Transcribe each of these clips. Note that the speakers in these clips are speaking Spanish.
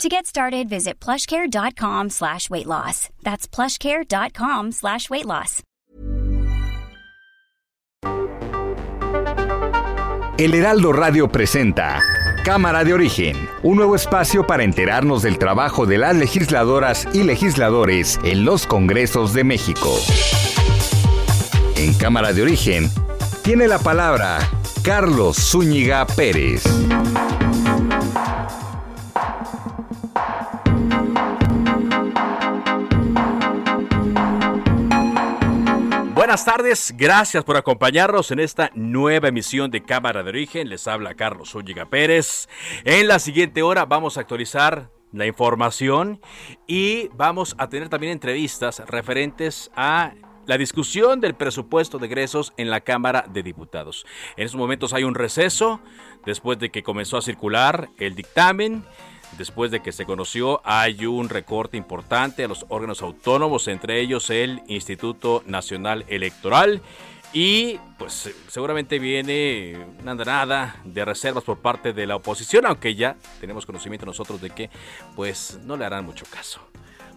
To get started, visit plushcare.com slash weight loss. That's plushcare.com slash weight loss. El Heraldo Radio presenta Cámara de Origen, un nuevo espacio para enterarnos del trabajo de las legisladoras y legisladores en los Congresos de México. En Cámara de Origen, tiene la palabra Carlos Zúñiga Pérez. Buenas tardes, gracias por acompañarnos en esta nueva emisión de Cámara de Origen. Les habla Carlos Zúñiga Pérez. En la siguiente hora vamos a actualizar la información y vamos a tener también entrevistas referentes a la discusión del presupuesto de egresos en la Cámara de Diputados. En estos momentos hay un receso después de que comenzó a circular el dictamen. Después de que se conoció, hay un recorte importante a los órganos autónomos, entre ellos el Instituto Nacional Electoral. Y pues seguramente viene una andanada de reservas por parte de la oposición, aunque ya tenemos conocimiento nosotros de que pues no le harán mucho caso.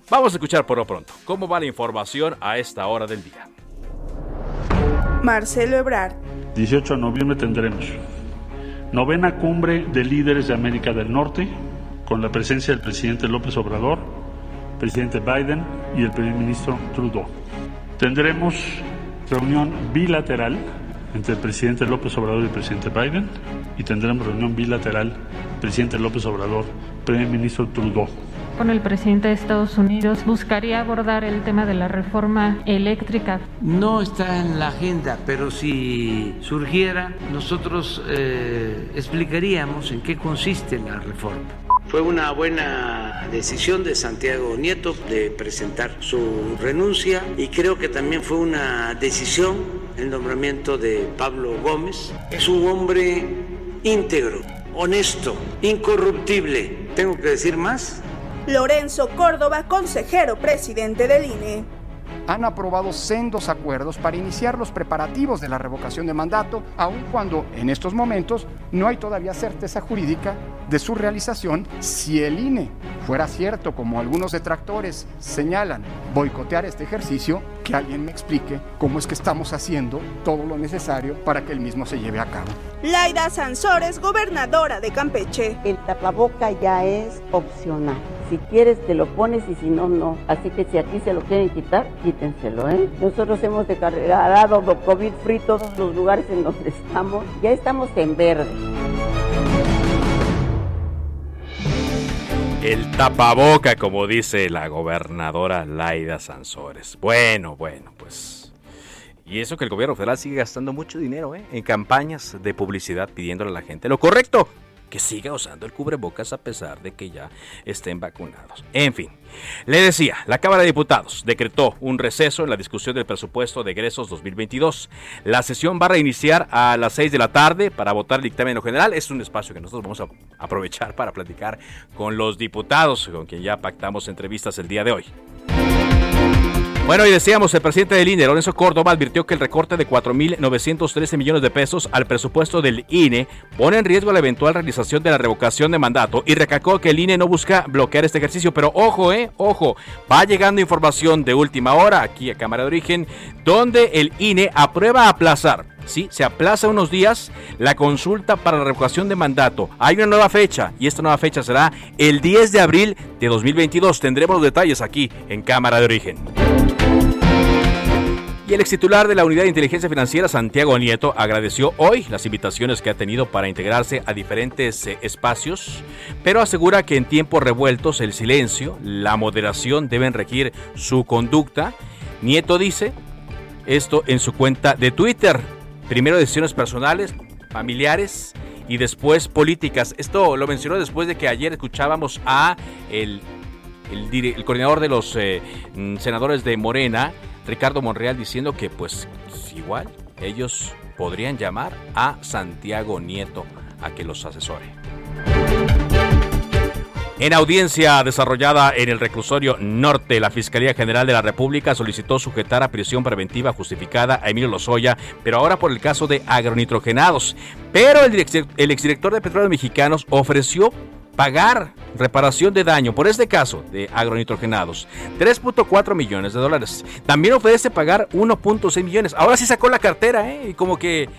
Vamos a escuchar por lo pronto cómo va la información a esta hora del día. Marcelo Ebrard. 18 de noviembre tendremos novena cumbre de líderes de América del Norte con la presencia del presidente López Obrador, presidente Biden y el primer ministro Trudeau. Tendremos reunión bilateral entre el presidente López Obrador y el presidente Biden y tendremos reunión bilateral presidente López Obrador, primer ministro Trudeau con el presidente de Estados Unidos buscaría abordar el tema de la reforma eléctrica. No está en la agenda, pero si surgiera, nosotros eh, explicaríamos en qué consiste la reforma. Fue una buena decisión de Santiago Nieto de presentar su renuncia y creo que también fue una decisión el nombramiento de Pablo Gómez. Es un hombre íntegro, honesto, incorruptible. ¿Tengo que decir más? Lorenzo Córdoba, consejero presidente del INE. Han aprobado sendos acuerdos para iniciar los preparativos de la revocación de mandato, aun cuando en estos momentos no hay todavía certeza jurídica de su realización si el INE fuera cierto, como algunos detractores señalan, boicotear este ejercicio, que alguien me explique cómo es que estamos haciendo todo lo necesario para que el mismo se lleve a cabo. Laida Sansores, gobernadora de Campeche. El tapaboca ya es opcional. Si quieres te lo pones y si no, no. Así que si aquí se lo quieren quitar, quítenselo, ¿eh? Nosotros hemos declarado COVID free todos los lugares en donde estamos. Ya estamos en verde. El tapaboca, como dice la gobernadora Laida Sansores. Bueno, bueno, pues. Y eso que el gobierno federal sigue gastando mucho dinero ¿eh? en campañas de publicidad pidiéndole a la gente lo correcto que siga usando el cubrebocas a pesar de que ya estén vacunados. En fin, le decía, la Cámara de Diputados decretó un receso en la discusión del presupuesto de egresos 2022. La sesión va a reiniciar a las 6 de la tarde para votar el dictamen general. Es un espacio que nosotros vamos a aprovechar para platicar con los diputados, con quien ya pactamos entrevistas el día de hoy. Bueno, y decíamos, el presidente del INE, Lorenzo Córdoba, advirtió que el recorte de 4.913 millones de pesos al presupuesto del INE pone en riesgo la eventual realización de la revocación de mandato y recalcó que el INE no busca bloquear este ejercicio. Pero ojo, eh, ojo, va llegando información de última hora aquí a Cámara de Origen, donde el INE aprueba aplazar Sí, se aplaza unos días la consulta para la revocación de mandato. Hay una nueva fecha y esta nueva fecha será el 10 de abril de 2022. Tendremos los detalles aquí en Cámara de Origen. Y el ex titular de la Unidad de Inteligencia Financiera, Santiago Nieto, agradeció hoy las invitaciones que ha tenido para integrarse a diferentes eh, espacios, pero asegura que en tiempos revueltos el silencio, la moderación deben regir su conducta. Nieto dice esto en su cuenta de Twitter. Primero decisiones personales, familiares y después políticas. Esto lo mencionó después de que ayer escuchábamos a el, el, coordinador de los eh, senadores de Morena, Ricardo Monreal diciendo que pues igual ellos podrían llamar a Santiago Nieto a que los asesore. En audiencia desarrollada en el reclusorio norte, la Fiscalía General de la República solicitó sujetar a prisión preventiva justificada a Emilio Lozoya, pero ahora por el caso de agronitrogenados. Pero el, exdirector de Petróleos Mexicanos ofreció pagar reparación de daño por este caso de agronitrogenados, 3.4 millones de dólares. También ofrece pagar 1.6 millones. Ahora sí sacó la cartera, ¿eh? Y como que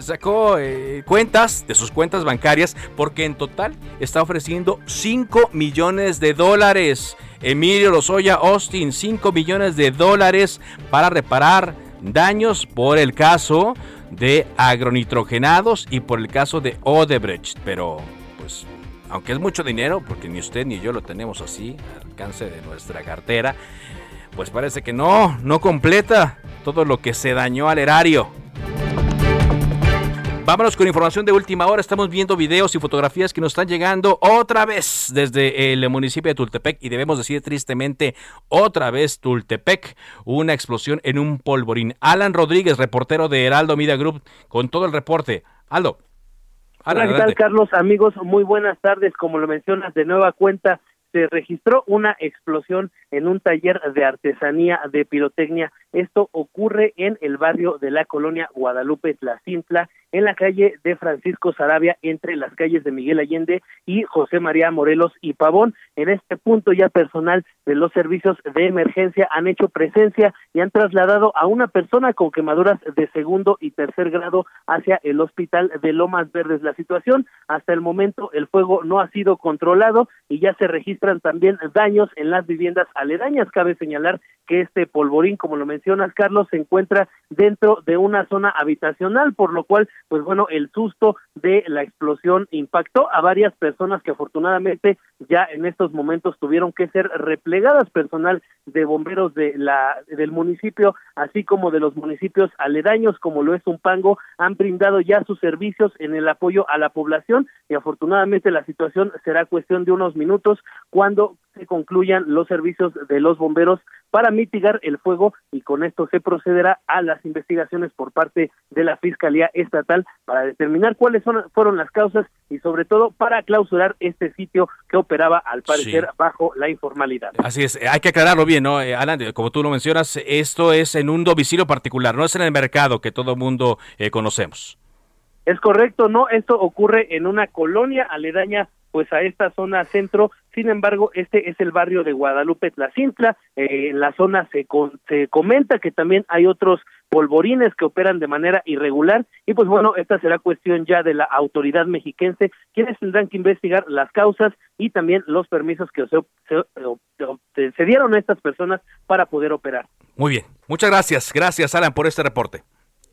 sacó eh, cuentas de sus cuentas bancarias porque en total está ofreciendo 5 millones de dólares. Emilio Lozoya Austin, 5 millones de dólares para reparar daños por el caso de agronitrogenados y por el caso de Odebrecht. Pero, aunque es mucho dinero, porque ni usted ni yo lo tenemos así, al alcance de nuestra cartera, pues parece que no, no completa todo lo que se dañó al erario. Vámonos con información de última hora. Estamos viendo videos y fotografías que nos están llegando otra vez desde el municipio de Tultepec y debemos decir tristemente otra vez Tultepec, una explosión en un polvorín. Alan Rodríguez, reportero de Heraldo Media Group, con todo el reporte. Aldo. Hola, ¿qué tal, Carlos? Amigos, muy buenas tardes. Como lo mencionas de nueva cuenta, se registró una explosión en un taller de artesanía de pirotecnia. Esto ocurre en el barrio de la colonia Guadalupe Tlacintla, en la calle de Francisco Sarabia, entre las calles de Miguel Allende y José María Morelos y Pavón. En este punto ya personal de los servicios de emergencia han hecho presencia y han trasladado a una persona con quemaduras de segundo y tercer grado hacia el hospital de Lomas Verdes. La situación hasta el momento el fuego no ha sido controlado y ya se también daños en las viviendas aledañas. Cabe señalar que este polvorín, como lo mencionas, Carlos, se encuentra dentro de una zona habitacional, por lo cual, pues bueno, el susto de la explosión impactó a varias personas que afortunadamente ya en estos momentos tuvieron que ser replegadas personal de bomberos de la del municipio, así como de los municipios aledaños, como lo es Umpango, han brindado ya sus servicios en el apoyo a la población y afortunadamente la situación será cuestión de unos minutos cuando se concluyan los servicios de los bomberos para mitigar el fuego y con esto se procederá a las investigaciones por parte de la Fiscalía Estatal para determinar cuáles son, fueron las causas y sobre todo para clausurar este sitio que operaba al parecer bajo la informalidad. Así es, hay que aclararlo bien, ¿no? Eh, Alan, como tú lo mencionas, esto es en un domicilio particular, no es en el mercado que todo mundo eh, conocemos. Es correcto, no, esto ocurre en una colonia aledaña pues a esta zona centro. Sin embargo, este es el barrio de Guadalupe Tlacintla. Eh, en la zona se, se comenta que también hay otros polvorines que operan de manera irregular y pues bueno, esta será cuestión ya de la autoridad mexiquense, quienes tendrán que investigar las causas y también los permisos que se, se, se dieron a estas personas para poder operar. Muy bien, muchas gracias, gracias Alan por este reporte.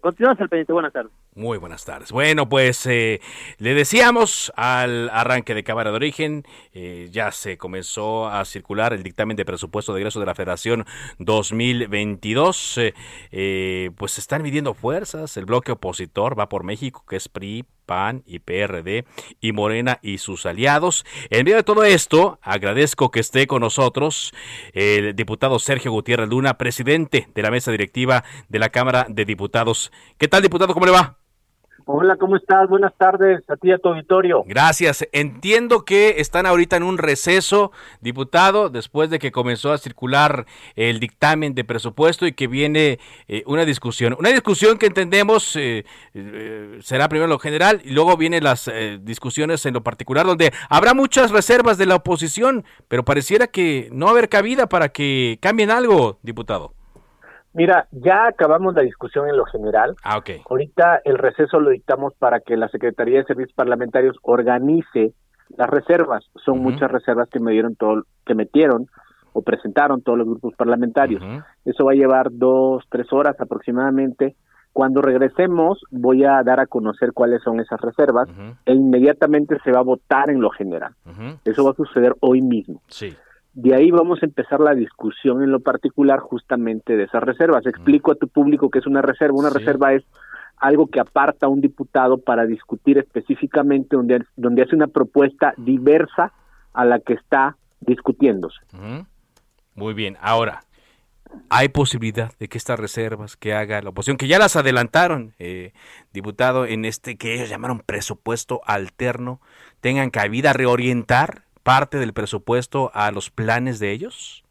Continuamos al pendiente. Buenas tardes. Muy buenas tardes. Bueno, pues eh, le decíamos al arranque de Cámara de Origen, eh, ya se comenzó a circular el dictamen de presupuesto de egreso de la Federación 2022. Eh, pues se están midiendo fuerzas. El bloque opositor va por México, que es PRI, PAN y PRD y Morena y sus aliados. En medio de todo esto, agradezco que esté con nosotros el diputado Sergio Gutiérrez Luna, presidente de la mesa directiva de la Cámara de Diputados. ¿Qué tal, diputado? ¿Cómo le va? Hola, ¿cómo estás? Buenas tardes a ti a tu auditorio. Gracias. Entiendo que están ahorita en un receso, diputado, después de que comenzó a circular el dictamen de presupuesto y que viene eh, una discusión. Una discusión que entendemos eh, eh, será primero lo general y luego vienen las discusiones en lo particular, donde habrá muchas reservas de la oposición, pero pareciera que no va haber cabida para que cambien algo, diputado. Mira, ya acabamos la discusión en lo general. Ah, ok. Ahorita el receso lo dictamos para que la Secretaría de Servicios Parlamentarios organice las reservas. Son muchas reservas que me dieron todo, que metieron o presentaron todos los grupos parlamentarios. Eso va a llevar dos, tres horas aproximadamente. Cuando regresemos voy a dar a conocer cuáles son esas reservas e inmediatamente se va a votar en lo general. Eso va a suceder hoy mismo. Sí. De ahí vamos a empezar la discusión en lo particular justamente de esas reservas. Explico a tu público que es una reserva. Una reserva es algo que aparta a un diputado para discutir específicamente donde, donde hace una propuesta diversa a la que está discutiéndose. Muy bien, ahora, ¿Hay posibilidad de que estas reservas que haga la oposición, que ya las adelantaron, eh, diputado, en este que ellos llamaron presupuesto alterno, tengan cabida a reorientar parte del presupuesto a los planes de ellos?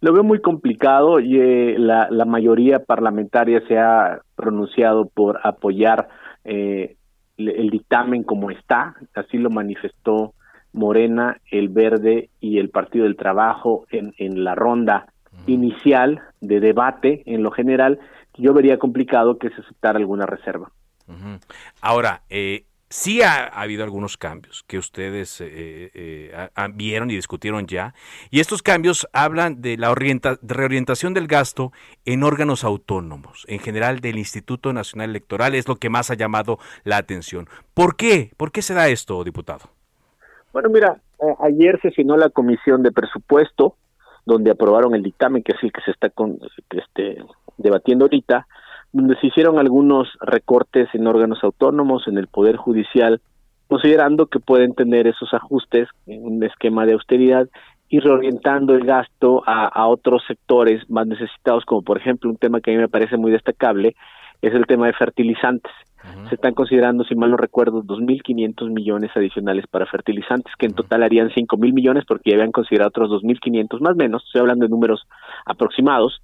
Lo veo muy complicado y eh, la, la, mayoría parlamentaria se ha pronunciado por apoyar eh, el dictamen como está, así lo manifestó Morena, el Verde y el Partido del Trabajo en, en la ronda inicial de debate en lo general, yo vería complicado que se aceptara alguna reserva. Ahora, eh, sí ha, habido algunos cambios que ustedes eh, eh, vieron y discutieron ya, y estos cambios hablan de la reorientación del gasto en órganos autónomos, en general del Instituto Nacional Electoral, es lo que más ha llamado la atención. ¿Por qué? ¿Por qué se da esto, diputado? Bueno, mira, ayer se finó la comisión de presupuesto, donde aprobaron el dictamen, que es el que se está con, este, debatiendo ahorita, donde se hicieron algunos recortes en órganos autónomos, en el Poder Judicial, considerando que pueden tener esos ajustes en un esquema de austeridad y reorientando el gasto a, a otros sectores más necesitados, como por ejemplo un tema que a mí me parece muy destacable, es el tema de fertilizantes. Se están considerando, si mal no recuerdo, 2.500 millones adicionales para fertilizantes, que en total harían 5.000 millones, porque ya habían considerado otros 2.500 más o menos, estoy hablando de números aproximados.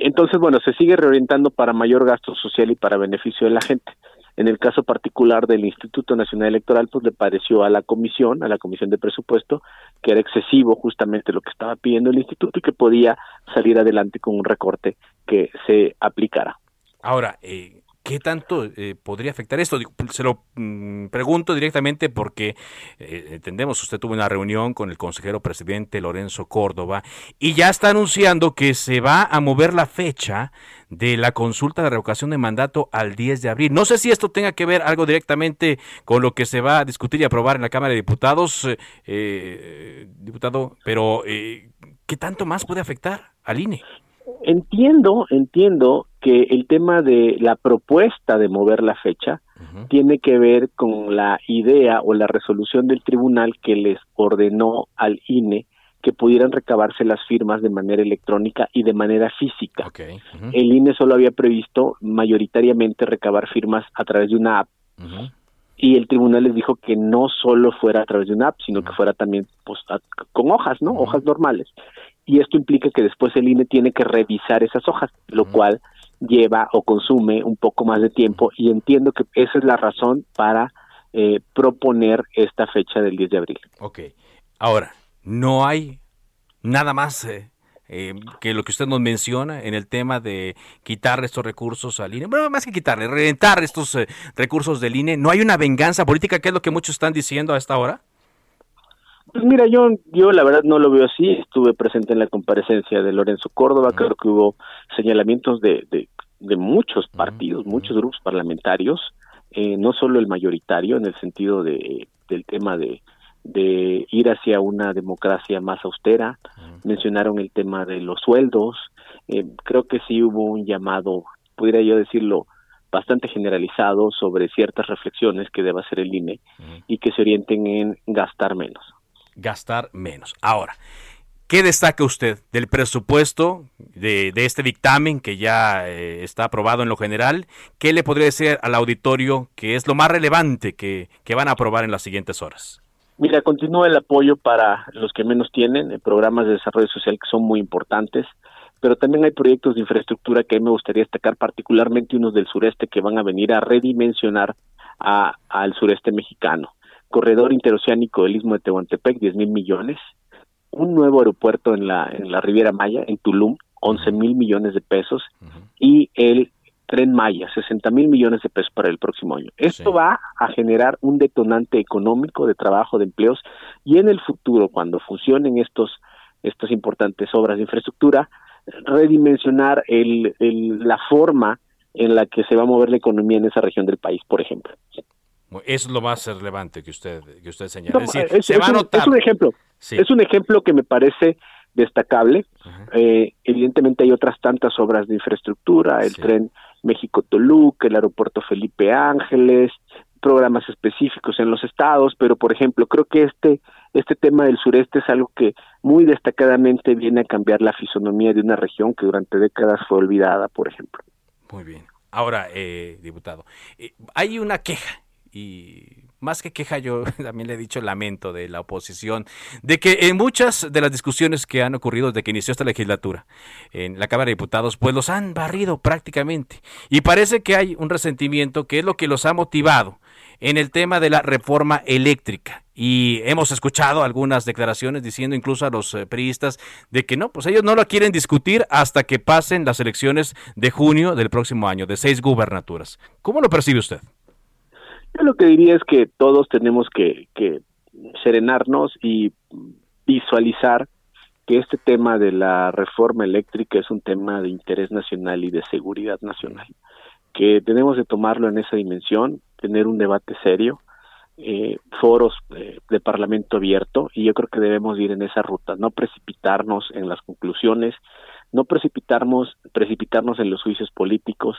Entonces, bueno, se sigue reorientando para mayor gasto social y para beneficio de la gente. En el caso particular del Instituto Nacional Electoral, pues le pareció a la comisión, a la comisión de presupuesto, que era excesivo justamente lo que estaba pidiendo el instituto y que podía salir adelante con un recorte que se aplicara. Ahora, eh, ¿Qué tanto eh, podría afectar esto? Se lo mm, pregunto directamente porque eh, entendemos, usted tuvo una reunión con el consejero presidente Lorenzo Córdoba y ya está anunciando que se va a mover la fecha de la consulta de revocación de mandato al 10 de abril. No sé si esto tenga que ver algo directamente con lo que se va a discutir y aprobar en la Cámara de Diputados, diputado, pero ¿qué tanto más puede afectar al INE? Entiendo, entiendo que el tema de la propuesta de mover la fecha tiene que ver con la idea o la resolución del tribunal que les ordenó al INE que pudieran recabarse las firmas de manera electrónica y de manera física. El INE solo había previsto mayoritariamente recabar firmas a través de una app. Y el tribunal les dijo que no solo fuera a través de una app, sino que fuera también pues, con hojas, ¿no? Hojas normales y esto implica que después el INE tiene que revisar esas hojas, lo cual lleva o consume un poco más de tiempo y entiendo que esa es la razón para eh, proponer esta fecha del 10 de abril. Ok, ahora, no hay nada más eh, eh, que lo que usted nos menciona en el tema de quitar estos recursos al INE, bueno, más que quitarle, reventar estos recursos del INE, ¿no hay una venganza política, que es lo que muchos están diciendo a esta hora? Pues mira, yo, yo la verdad no lo veo así. Estuve presente en la comparecencia de Lorenzo Córdoba. Creo que hubo señalamientos de, de, de muchos partidos, muchos grupos parlamentarios, eh, no solo el mayoritario, en el sentido de, del tema de, de ir hacia una democracia más austera. Mencionaron el tema de los sueldos. Eh, creo que sí hubo un llamado, pudiera yo decirlo, bastante generalizado sobre ciertas reflexiones que deba hacer el INE y que se orienten en gastar menos gastar menos. Ahora, ¿qué destaca usted del presupuesto de, este dictamen que ya eh, está aprobado en lo general? ¿Qué le podría decir al auditorio que es lo más relevante que, van a aprobar en las siguientes horas? Mira, continúa el apoyo para los que menos tienen, eh, programas de desarrollo social que son muy importantes, pero también hay proyectos de infraestructura que a me gustaría destacar, particularmente unos del sureste que van a venir a redimensionar al sureste mexicano corredor interoceánico del Istmo de Tehuantepec, 10 mil millones, un nuevo aeropuerto en la, en la Riviera Maya, en Tulum, 11 mil millones de pesos, y el Tren Maya, 60 mil millones de pesos para el próximo año. Esto va a generar un detonante económico de trabajo, de empleos, y en el futuro, cuando funcionen estos, estas importantes obras de infraestructura, redimensionar el, el, la forma en la que se va a mover la economía en esa región del país, por ejemplo. Es lo más relevante que usted, que usted señala. es, un, ejemplo. Es un ejemplo que me parece destacable. Eh, evidentemente hay otras tantas obras de infraestructura, el tren México-Toluca, el aeropuerto Felipe Ángeles, programas específicos en los estados, pero por ejemplo, creo que este este tema del sureste es algo que muy destacadamente viene a cambiar la fisonomía de una región que durante décadas fue olvidada, por ejemplo. Muy bien. Ahora, eh, diputado, eh, hay una queja y más que queja, yo también le he dicho lamento de la oposición, de que en muchas de las discusiones que han ocurrido desde que inició esta legislatura en la Cámara de Diputados, pues los han barrido prácticamente. Y parece que hay un resentimiento que es lo que los ha motivado en el tema de la reforma eléctrica. Y hemos escuchado algunas declaraciones diciendo incluso a los eh, periodistas de que no, pues ellos no lo quieren discutir hasta que pasen las elecciones de junio del próximo año, de seis gubernaturas. ¿Cómo lo percibe usted? Yo lo que diría es que todos tenemos que, serenarnos y visualizar que este tema de la reforma eléctrica es un tema de interés nacional y de seguridad nacional, que tenemos de tomarlo en esa dimensión, tener un debate serio, eh, foros eh, de parlamento abierto y yo creo que debemos ir en esa ruta, no precipitarnos en las conclusiones, no precipitarnos, precipitarnos en los juicios políticos,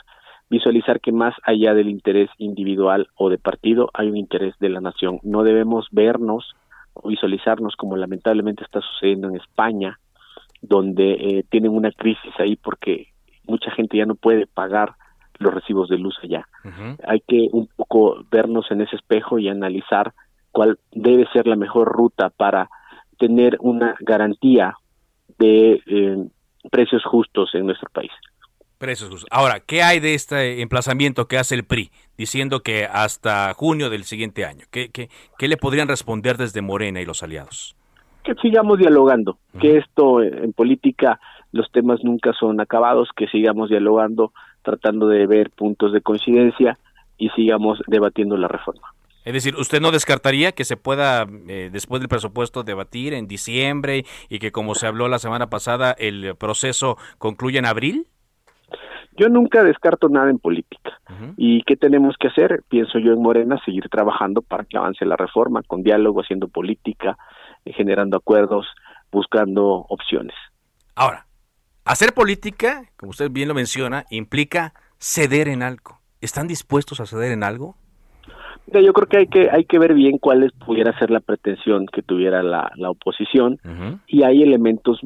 visualizar que más allá del interés individual o de partido hay un interés de la nación. No debemos vernos o visualizarnos como lamentablemente está sucediendo en España, donde eh, tienen una crisis ahí porque mucha gente ya no puede pagar los recibos de luz allá. Hay que un poco vernos en ese espejo y analizar cuál debe ser la mejor ruta para tener una garantía de eh, precios justos en nuestro país. Precios Ahora, ¿qué hay de este emplazamiento que hace el PRI diciendo que hasta junio del siguiente año? ¿Qué, qué, qué le podrían responder desde Morena y los aliados? Que sigamos dialogando, que esto en política los temas nunca son acabados, que sigamos dialogando, tratando de ver puntos de coincidencia y sigamos debatiendo la reforma. Es decir, ¿usted no descartaría que se pueda, eh, después del presupuesto, debatir en diciembre y que, como se habló la semana pasada, el proceso concluya en abril? Yo nunca descarto nada en política. ¿Y qué tenemos que hacer? Pienso yo en Morena, seguir trabajando para que avance la reforma, con diálogo, haciendo política, eh, generando acuerdos, buscando opciones. Ahora, hacer política, como usted bien lo menciona, implica ceder en algo. ¿Están dispuestos a ceder en algo? Yo creo que hay que hay que ver bien cuál pudiera ser la pretensión que tuviera la, la oposición y hay elementos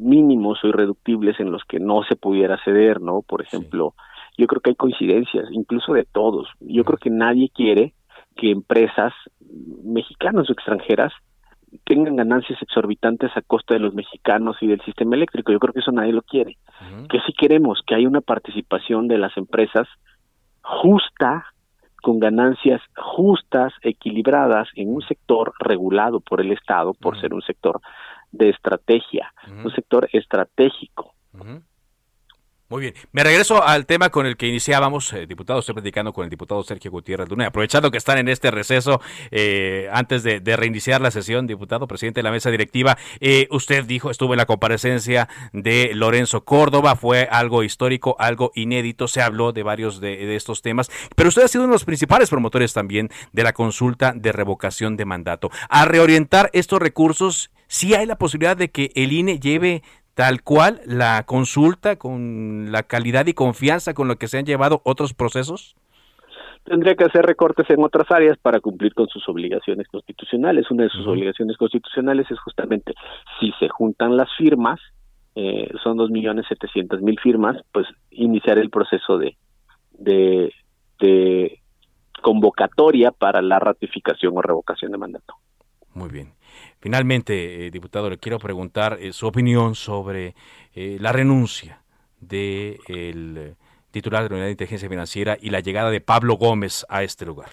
mínimos o irreductibles en los que no se pudiera ceder, ¿no? Por ejemplo, yo creo que hay coincidencias, incluso de todos. Yo creo que nadie quiere que empresas mexicanas o extranjeras tengan ganancias exorbitantes a costa de los mexicanos y del sistema eléctrico. Yo creo que eso nadie lo quiere. Que sí queremos que haya una participación de las empresas justa, con ganancias justas, equilibradas en un sector regulado por el Estado, por ser un sector de estrategia, un sector estratégico. Muy bien. Me regreso al tema con el que iniciábamos, eh, diputado. Estoy platicando con el diputado Sergio Gutiérrez Luna. Aprovechando que están en este receso, eh, antes de, reiniciar la sesión, diputado, presidente de la mesa directiva, eh, usted dijo, estuvo en la comparecencia de Lorenzo Córdoba, fue algo histórico, algo inédito, se habló de varios de, estos temas, pero usted ha sido uno de los principales promotores también de la consulta de revocación de mandato. A reorientar estos recursos, sí hay la posibilidad de que el INE lleve tal cual la consulta con la calidad y confianza con lo que se han llevado otros procesos? Tendría que hacer recortes en otras áreas para cumplir con sus obligaciones constitucionales. Una de sus obligaciones constitucionales es justamente si se juntan las firmas, eh, son dos millones setecientos mil firmas, pues iniciar el proceso de, de, de convocatoria para la ratificación o revocación de mandato. Muy bien. Finalmente, eh, diputado, le quiero preguntar eh, su opinión sobre eh, la renuncia del titular de la Unidad de Inteligencia Financiera y la llegada de Pablo Gómez a este lugar.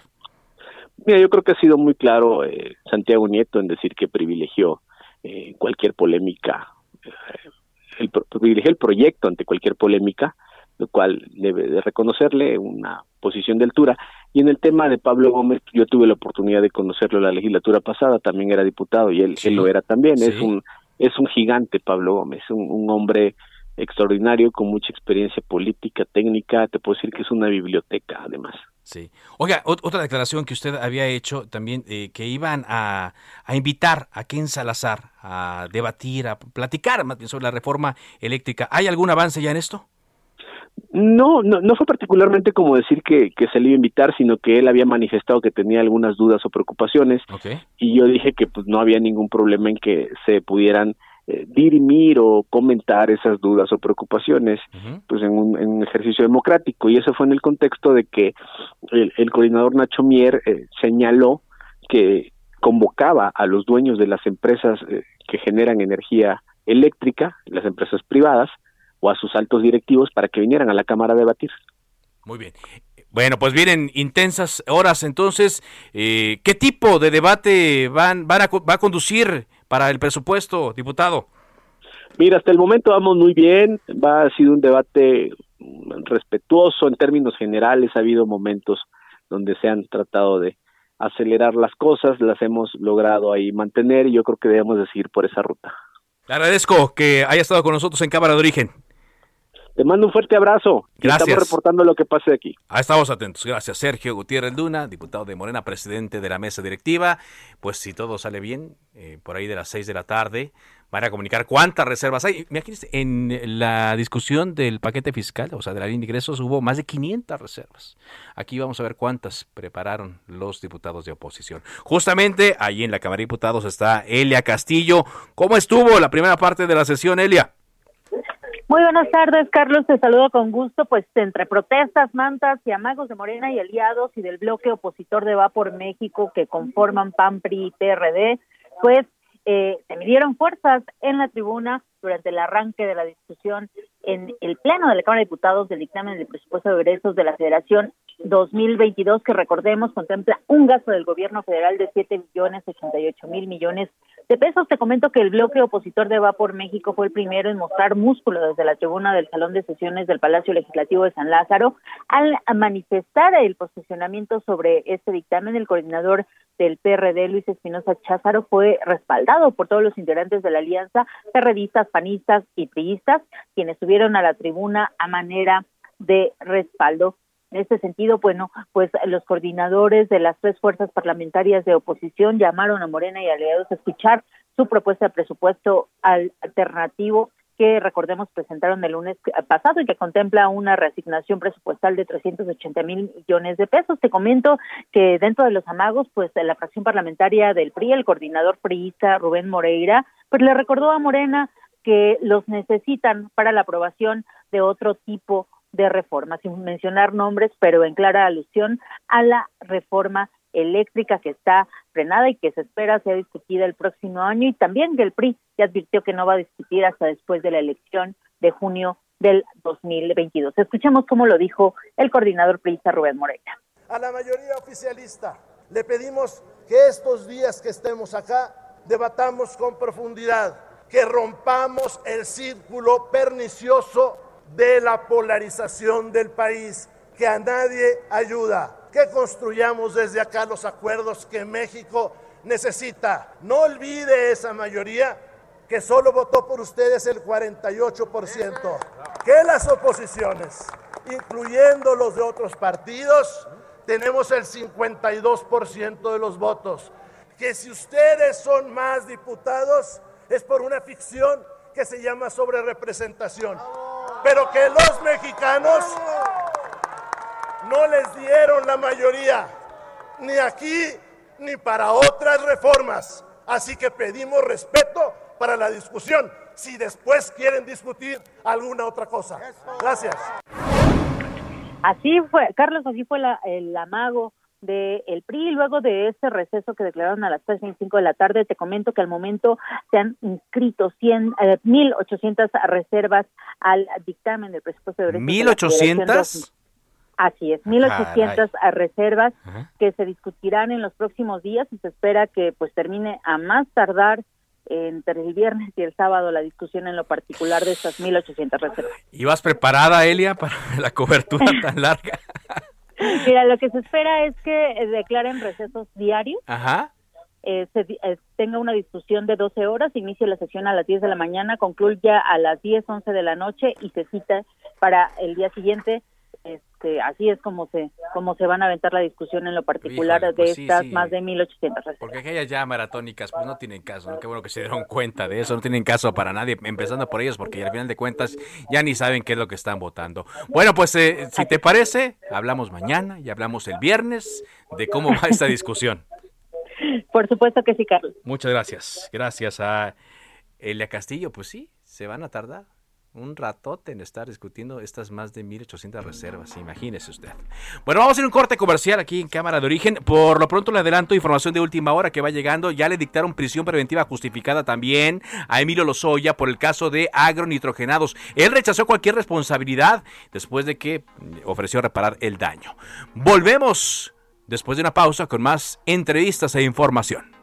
Mira, yo creo que ha sido muy claro Santiago Nieto en decir que privilegió cualquier polémica, el, privilegió el proyecto ante cualquier polémica, lo cual debe de reconocerle una posición de altura. Y en el tema de Pablo Gómez, yo tuve la oportunidad de conocerlo la legislatura pasada, también era diputado y él, él lo era también. Es un es un gigante Pablo Gómez, un, un hombre extraordinario con mucha experiencia política, técnica, te puedo decir que es una biblioteca además. Sí. Oiga, otra declaración que usted había hecho también, eh, que iban a, a, invitar a Ken Salazar a debatir, a platicar más bien sobre la reforma eléctrica. ¿Hay algún avance ya en esto? No, no, no fue particularmente como decir que, que se le iba a invitar, sino que él había manifestado que tenía algunas dudas o preocupaciones. Y yo dije que pues no había ningún problema en que se pudieran eh, dirimir o comentar esas dudas o preocupaciones pues en un, ejercicio democrático. Y eso fue en el contexto de que el, coordinador Nacho Mier eh, señaló que convocaba a los dueños de las empresas eh, que generan energía eléctrica, las empresas privadas, o a sus altos directivos para que vinieran a la Cámara a debatir. Muy bien. Bueno, pues vienen intensas horas entonces. Eh, ¿Qué tipo de debate van, van a, va a conducir para el presupuesto, diputado? Mira, hasta el momento vamos muy bien. Va a sido un debate respetuoso en términos generales. Ha habido momentos donde se han tratado de acelerar las cosas, las hemos logrado ahí mantener y yo creo que debemos de seguir por esa ruta. Le agradezco que haya estado con nosotros en Cámara de Origen. Te mando un fuerte abrazo. Gracias. Estamos reportando lo que pase aquí. Ah, estamos atentos. Gracias, Sergio Gutiérrez Luna, diputado de Morena, presidente de la mesa directiva. Pues si todo sale bien, eh, por ahí de las seis de la tarde, van a comunicar cuántas reservas hay. Mira, en la discusión del paquete fiscal, o sea, de la línea de ingresos, hubo más de 500 reservas. Aquí vamos a ver cuántas prepararon los diputados de oposición. Justamente ahí en la Cámara de Diputados está Elia Castillo. ¿Cómo estuvo la primera parte de la sesión, Elia? Muy buenas tardes, Carlos. Te saludo con gusto. Pues entre protestas, mantas y amagos de Morena y aliados y del bloque opositor de Va por México que conforman PAN, PRI y PRD, pues eh, se midieron fuerzas en la tribuna durante el arranque de la discusión en el Pleno de la Cámara de Diputados del dictamen del presupuesto de egresos de la Federación 2022, que recordemos contempla un gasto del gobierno federal de 7 millones 88 mil millones de pesos. Te comento que el bloque opositor de Va por México fue el primero en mostrar músculo desde la tribuna del Salón de Sesiones del Palacio Legislativo de San Lázaro al manifestar el posicionamiento sobre este dictamen. El coordinador del PRD, Luis Espinosa Cházaro, fue respaldado por todos los integrantes de la alianza, perredistas, panistas y priistas, quienes subieron a la tribuna a manera de respaldo. En este sentido, bueno, pues los coordinadores de las tres fuerzas parlamentarias de oposición llamaron a Morena y aliados a escuchar su propuesta de presupuesto alternativo que recordemos presentaron el lunes pasado y que contempla una reasignación presupuestal de 380 mil millones de pesos. Te comento que dentro de los amagos, pues la fracción parlamentaria del PRI, el coordinador priista Rubén Moreira, pues le recordó a Morena que los necesitan para la aprobación de otro tipo de reformas, sin mencionar nombres, pero en clara alusión a la reforma eléctrica que está frenada y que se espera sea discutida el próximo año y también que el PRI ya advirtió que no va a discutir hasta después de la elección de junio del 2022. Escuchemos cómo lo dijo el coordinador priista Rubén Moreira. A la mayoría oficialista le pedimos que estos días que estemos acá debatamos con profundidad, que rompamos el círculo pernicioso de la polarización del país, que a nadie ayuda, que construyamos desde acá los acuerdos que México necesita. No olvide esa mayoría que solo votó por ustedes el 48%, que las oposiciones, incluyendo los de otros partidos, tenemos el 52% de los votos, que si ustedes son más diputados es por una ficción que se llama sobre representación pero que los mexicanos no les dieron la mayoría, ni aquí ni para otras reformas. Así que pedimos respeto para la discusión, si después quieren discutir alguna otra cosa. Gracias. Así fue, Carlos, así fue el amago del el PRI. Luego de este receso que declararon a las 3.25 de la tarde, te comento que al momento se han inscrito 100, eh, 1.800 reservas al dictamen del presupuesto de ¿1.800? Así es, 1.800 reservas que se discutirán en los próximos días y se espera que pues termine a más tardar entre el viernes y el sábado la discusión en lo particular de estas 1.800 reservas. ¿Ibas preparada, Elia, para la cobertura tan larga? Mira, lo que se espera es que eh, declaren recesos diarios. Ajá. Eh, se, eh, tenga una discusión de 12 horas, inicie la sesión a las 10 de la mañana, concluya a las 10, 11 de la noche y se cita para el día siguiente Este, así es como se como se van a aventar la discusión en lo particular de pues estas más de 1800 reservas. Porque aquellas ya maratónicas pues no tienen caso, ¿no? Qué bueno que se dieron cuenta de eso, no tienen caso para nadie, empezando por ellos porque al final de cuentas ya ni saben qué es lo que están votando. Bueno, pues eh, si te parece, hablamos mañana y hablamos el viernes de cómo va esta discusión. Por supuesto que sí, Carlos. Muchas gracias. Gracias a Elia Castillo, pues sí, se van a tardar un ratote en estar discutiendo estas más de 1.800 reservas, imagínese usted. Bueno, vamos a ir un corte comercial aquí en Cámara de Origen. Por lo pronto le adelanto información de última hora que va llegando. Ya le dictaron prisión preventiva justificada también a Emilio Lozoya por el caso de agronitrogenados. Él rechazó cualquier responsabilidad después de que ofreció reparar el daño. Volvemos después de una pausa con más entrevistas e información.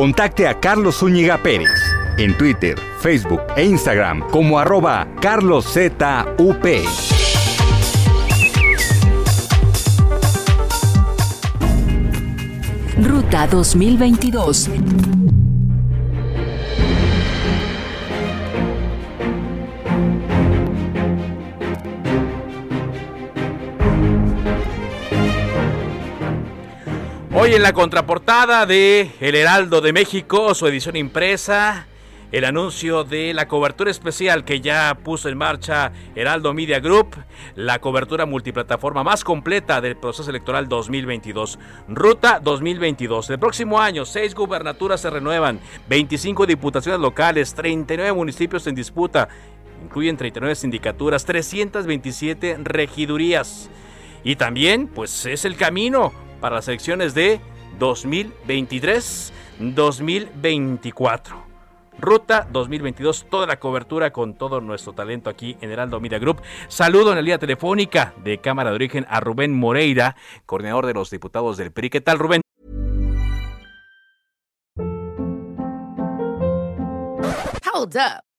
Contacte a Carlos Zúñiga Pérez en Twitter, Facebook e Instagram como arroba carloszup. Ruta 2022. Hoy en la contraportada de El Heraldo de México, su edición impresa, el anuncio de la cobertura especial que ya puso en marcha Heraldo Media Group, la cobertura multiplataforma más completa del proceso electoral 2022. Ruta 2022. El próximo año, seis gubernaturas se renuevan, 25 diputaciones locales, 39 municipios en disputa, incluyen 39 sindicaturas, 327 regidurías. Y también, pues es el camino para las elecciones de 2023-2024. Ruta 2022, toda la cobertura con todo nuestro talento aquí en Heraldo Media Group. Saludo en la línea telefónica de Cámara de Origen a Rubén Moreira, coordinador de los diputados del PRI. ¿Qué tal, Rubén? Hold up.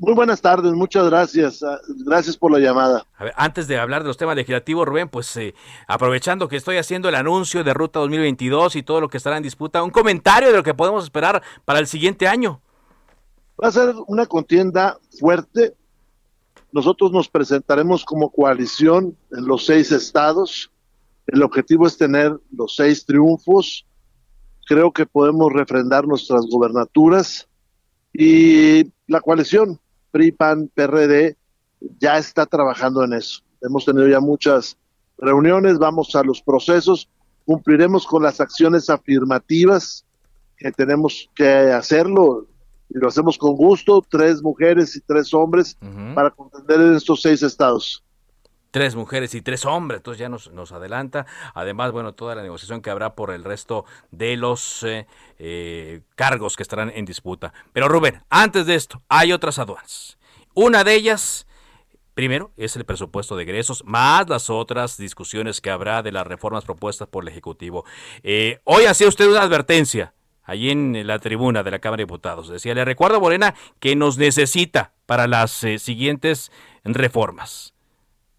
Muy buenas tardes, muchas gracias. ah, Gracias por la llamada. A ver, antes de hablar de los temas legislativos, Rubén, pues eh, aprovechando que estoy haciendo el anuncio de Ruta 2022 y todo lo que estará en disputa, un comentario de lo que podemos esperar para el siguiente año. Va a ser una contienda fuerte. Nosotros nos presentaremos como coalición en los seis estados. El objetivo es tener los seis triunfos. Creo que podemos refrendar nuestras gobernaturas. Y la coalición PRI, PAN, PRD ya está trabajando en eso. Hemos tenido ya muchas reuniones, vamos a los procesos, cumpliremos con las acciones afirmativas que tenemos que hacerlo y lo hacemos con gusto, tres mujeres y tres hombres para contender en estos seis estados. Tres mujeres y tres hombres, entonces ya nos, nos adelanta. Además, bueno, toda la negociación que habrá por el resto de los eh, eh, cargos que estarán en disputa. Pero Rubén, antes de esto, hay otras aduanas. Una de ellas, primero, es el presupuesto de egresos, más las otras discusiones que habrá de las reformas propuestas por el Ejecutivo. Eh, hoy hacía usted una advertencia allí en la tribuna de la Cámara de Diputados. Decía, le recuerdo Morena que nos necesita para las eh, siguientes reformas.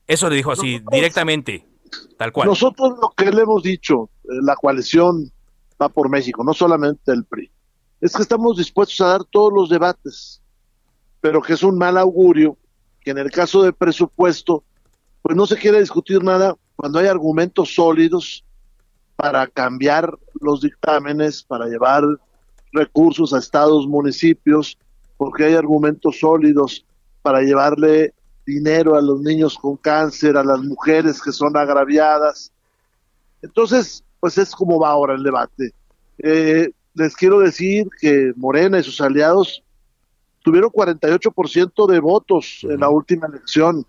Eso le dijo así, directamente, tal cual. Nosotros lo que le hemos dicho, eh, la coalición va por México, no solamente el PRI, es que estamos dispuestos a dar todos los debates, pero que es un mal augurio que en el caso del presupuesto, pues no se quiere discutir nada cuando hay argumentos sólidos para cambiar los dictámenes, para llevar recursos a estados, municipios, porque hay argumentos sólidos para llevarle dinero a los niños con cáncer, a las mujeres que son agraviadas. Entonces, pues es como va ahora el debate. Eh, les quiero decir que Morena y sus aliados tuvieron 48% de votos en la última elección.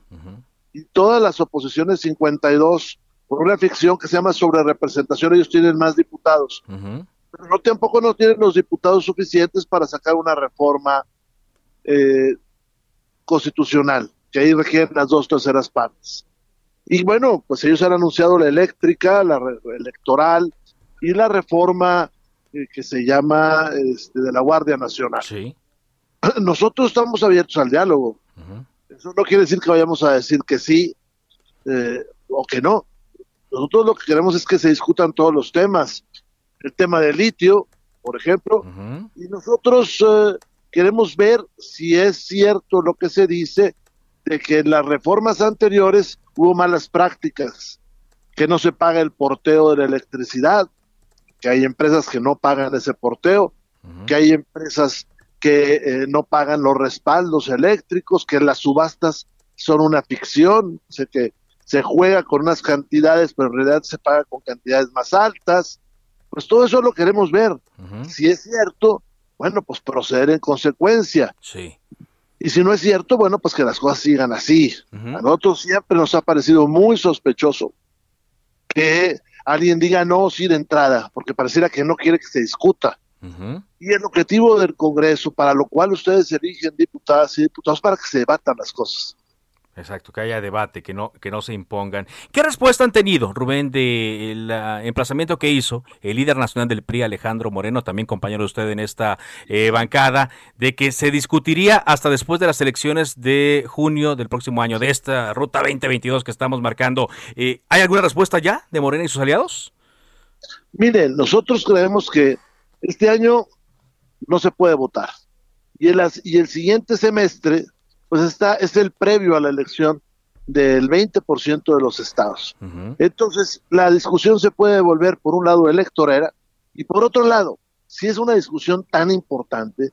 Y todas las oposiciones 52 por una ficción que se llama sobre representación ellos tienen más diputados. Pero no tampoco no tienen los diputados suficientes para sacar una reforma eh, constitucional que ahí requieren las dos terceras partes y bueno pues ellos han anunciado la eléctrica la electoral y la reforma eh, que se llama este, de la Guardia Nacional sí nosotros estamos abiertos al diálogo. Eso no quiere decir que vayamos a decir que sí eh, o que no. Nosotros lo que queremos es que se discutan todos los temas. El tema del litio, por ejemplo, y nosotros eh, queremos ver si es cierto lo que se dice de que en las reformas anteriores hubo malas prácticas, que no se paga el porteo de la electricidad, que hay empresas que no pagan ese porteo, que hay empresas que eh, no pagan los respaldos eléctricos, que las subastas son una ficción, o que se juega con unas cantidades, pero en realidad se paga con cantidades más altas. Pues todo eso lo queremos ver. Si es cierto, bueno, pues proceder en consecuencia. Sí. Y si no es cierto, bueno, pues que las cosas sigan así. A nosotros siempre nos ha parecido muy sospechoso que alguien diga no, sí de entrada, porque pareciera que no quiere que se discuta. Y el objetivo del Congreso, para lo cual ustedes eligen diputadas y diputados, para que se debatan las cosas. Exacto, que haya debate, que no, que no se impongan. ¿Qué respuesta han tenido, Rubén, del ah, emplazamiento que hizo el líder nacional del PRI, Alejandro Moreno, también compañero de usted en esta eh, bancada, de que se discutiría hasta después de las elecciones de junio del próximo año, de esta ruta 2022 que estamos marcando? Eh, ¿Hay alguna respuesta ya de Moreno y sus aliados? Miren, nosotros creemos que este año no se puede votar. Y el, y el siguiente semestre, pues está, es el previo a la elección del 20% de los estados. Entonces, la discusión se puede volver, por un lado, electorera, y por otro lado, si es una discusión tan importante,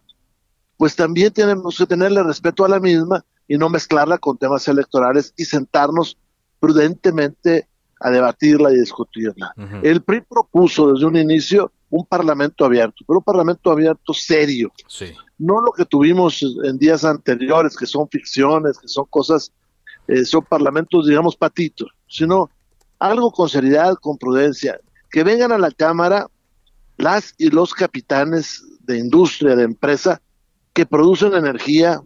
pues también tenemos que tenerle respeto a la misma y no mezclarla con temas electorales y sentarnos prudentemente a debatirla y discutirla. El PRI propuso desde un inicio un parlamento abierto, pero un parlamento abierto serio. No lo que tuvimos en días anteriores, que son ficciones, que son cosas, eh, son parlamentos, digamos, patitos, sino algo con seriedad, con prudencia. Que vengan a la Cámara las y los capitanes de industria, de empresa, que producen energía,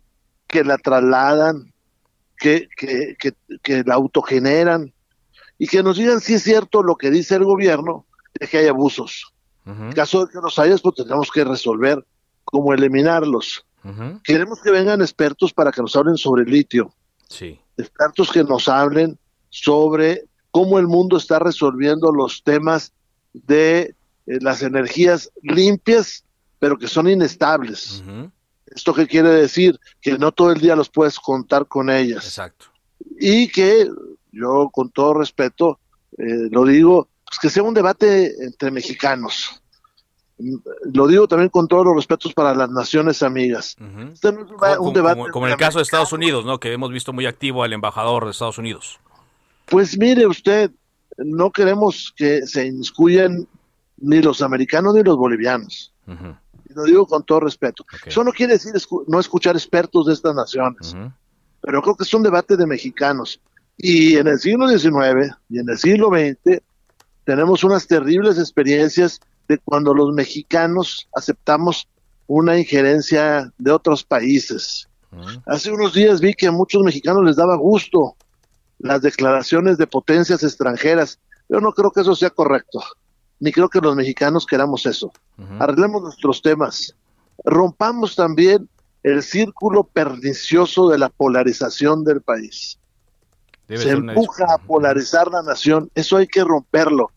que la trasladan, que, que, que, que la autogeneran, y que nos digan si es cierto lo que dice el gobierno de que hay abusos. En caso de que los haya, pues tendremos que resolver cómo eliminarlos. Queremos que vengan expertos para que nos hablen sobre el litio. Sí. Expertos que nos hablen sobre cómo el mundo está resolviendo los temas de eh, las energías limpias, pero que son inestables. ¿Esto qué quiere decir? Que no todo el día los puedes contar con ellas. Exacto. Y que yo con todo respeto eh, lo digo, pues que sea un debate entre mexicanos. Lo digo también con todos los respetos para las naciones amigas. Este un, debate como, en el caso de Estados Unidos, ¿no? Que hemos visto muy activo al embajador de Estados Unidos. Pues mire usted, no queremos que se inmiscuyan ni los americanos ni los bolivianos. Y lo digo con todo respeto. Eso no quiere decir no escuchar expertos de estas naciones, pero creo que es un debate de mexicanos. Y en el siglo XIX y en el siglo XX tenemos unas terribles experiencias de cuando los mexicanos aceptamos una injerencia de otros países. Hace unos días vi que a muchos mexicanos les daba gusto las declaraciones de potencias extranjeras. Yo no creo que eso sea correcto, ni creo que los mexicanos queramos eso. Arreglemos nuestros temas. Rompamos también el círculo pernicioso de la polarización del país se empuja a polarizar la nación, eso hay que romperlo,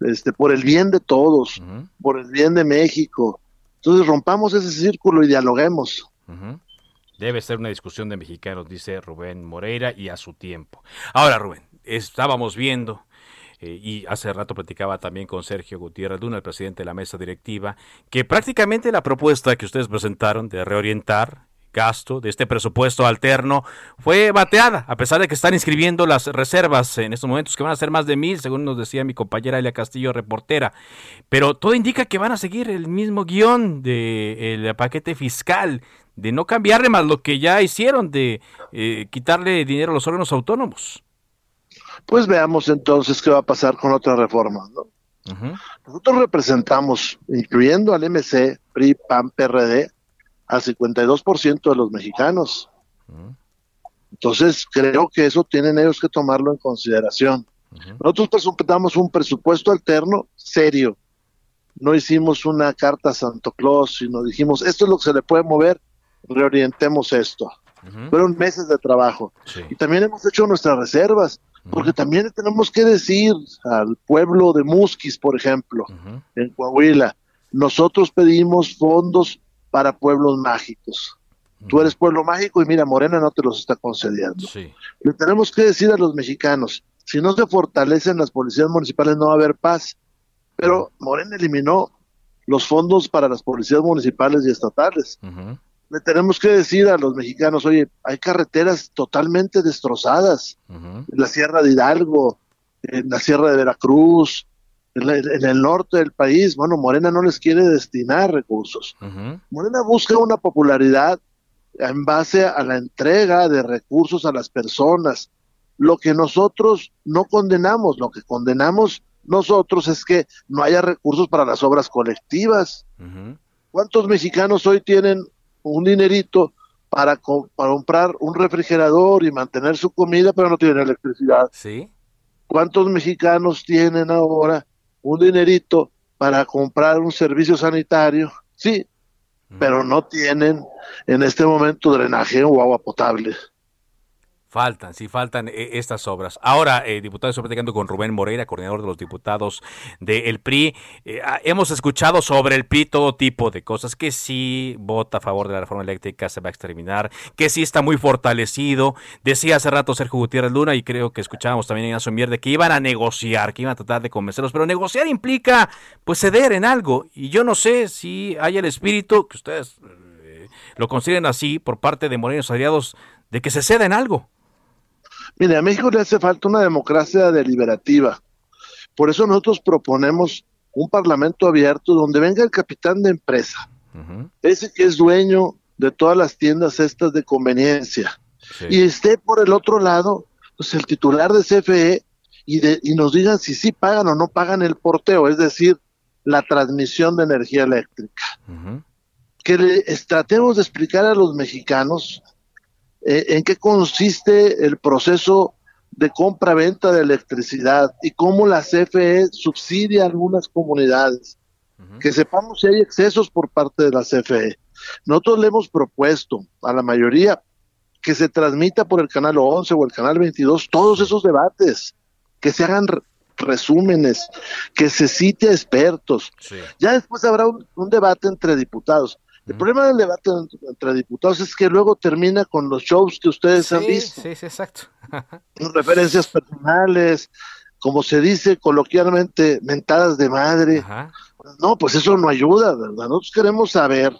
este, por el bien de todos, por el bien de México. Entonces rompamos ese círculo y dialoguemos. Debe ser una discusión de mexicanos, dice Rubén Moreira, y a su tiempo. Ahora, Rubén, estábamos viendo, eh, y hace rato platicaba también con Sergio Gutiérrez Luna, el presidente de la mesa directiva, que prácticamente la propuesta que ustedes presentaron de reorientar gasto, de este presupuesto alterno, fue bateada, a pesar de que están inscribiendo las reservas en estos momentos, que van a ser más de mil, según nos decía mi compañera Elia Castillo, reportera. Pero todo indica que van a seguir el mismo guion del paquete fiscal, de no cambiarle más lo que ya hicieron, de eh, quitarle dinero a los órganos autónomos. Pues veamos entonces qué va a pasar con otra reforma. ¿no? Nosotros representamos, incluyendo al MC, PRI, PAN, PRD, al 52% de los mexicanos. Entonces, creo que eso tienen ellos que tomarlo en consideración. Nosotros presentamos un presupuesto alterno serio. No hicimos una carta a Santo Claus, sino dijimos, esto es lo que se le puede mover, reorientemos esto. Fueron meses de trabajo. Y también hemos hecho nuestras reservas. Porque también tenemos que decir al pueblo de Musquis, por ejemplo, en Coahuila, nosotros pedimos fondos para pueblos mágicos. Tú eres pueblo mágico y mira, Morena no te los está concediendo. Le tenemos que decir a los mexicanos, si no se fortalecen las policías municipales no va a haber paz. Pero Morena eliminó los fondos para las policías municipales y estatales. Le tenemos que decir a los mexicanos, oye, hay carreteras totalmente destrozadas, en la Sierra de Hidalgo, en la Sierra de Veracruz, en, el norte del país. Bueno, Morena no les quiere destinar recursos. Morena busca una popularidad en base a la entrega de recursos a las personas. Lo que nosotros no condenamos, lo que condenamos nosotros es que no haya recursos para las obras colectivas. ¿Cuántos mexicanos hoy tienen un dinerito para, comprar un refrigerador y mantener su comida, pero no tienen electricidad. Sí. ¿Cuántos mexicanos tienen ahora un dinerito para comprar un servicio sanitario? Sí, pero no tienen en este momento drenaje o agua potable. Faltan, sí, faltan eh, estas obras. Ahora, eh, diputado, estoy platicando con Rubén Moreira, coordinador de los diputados del PRI. Eh, ah, hemos escuchado sobre el PRI todo tipo de cosas, que sí vota a favor de la reforma eléctrica, se va a exterminar, que sí está muy fortalecido. Decía hace rato Sergio Gutiérrez Luna, y creo que escuchábamos también en Aso de que iban a negociar, que iban a tratar de convencerlos, pero negociar implica, pues, ceder en algo. Y yo no sé si hay el espíritu, que ustedes lo consideren así, por parte de Morenos aliados, de que se ceda en algo. Mire, a México le hace falta una democracia deliberativa. Por eso nosotros proponemos un parlamento abierto donde venga el capitán de empresa, ese que es dueño de todas las tiendas estas de conveniencia, y esté por el otro lado, pues el titular de CFE y, de, y nos digan si sí pagan o no pagan el porteo, es decir, la transmisión de energía eléctrica. Que le tratemos de explicar a los mexicanos eh, en qué consiste el proceso de compra-venta de electricidad y cómo la CFE subsidia a algunas comunidades. Que sepamos si hay excesos por parte de la CFE. Nosotros le hemos propuesto a la mayoría que se transmita por el canal 11 o el canal 22 todos esos debates, que se hagan resúmenes, que se cite a expertos. Ya después habrá un, debate entre diputados. El problema del debate entre diputados es que luego termina con los shows que ustedes han visto. Sí, sí, exacto. referencias personales, como se dice coloquialmente, mentadas de madre. No, pues eso no ayuda, ¿verdad? Nosotros queremos saber,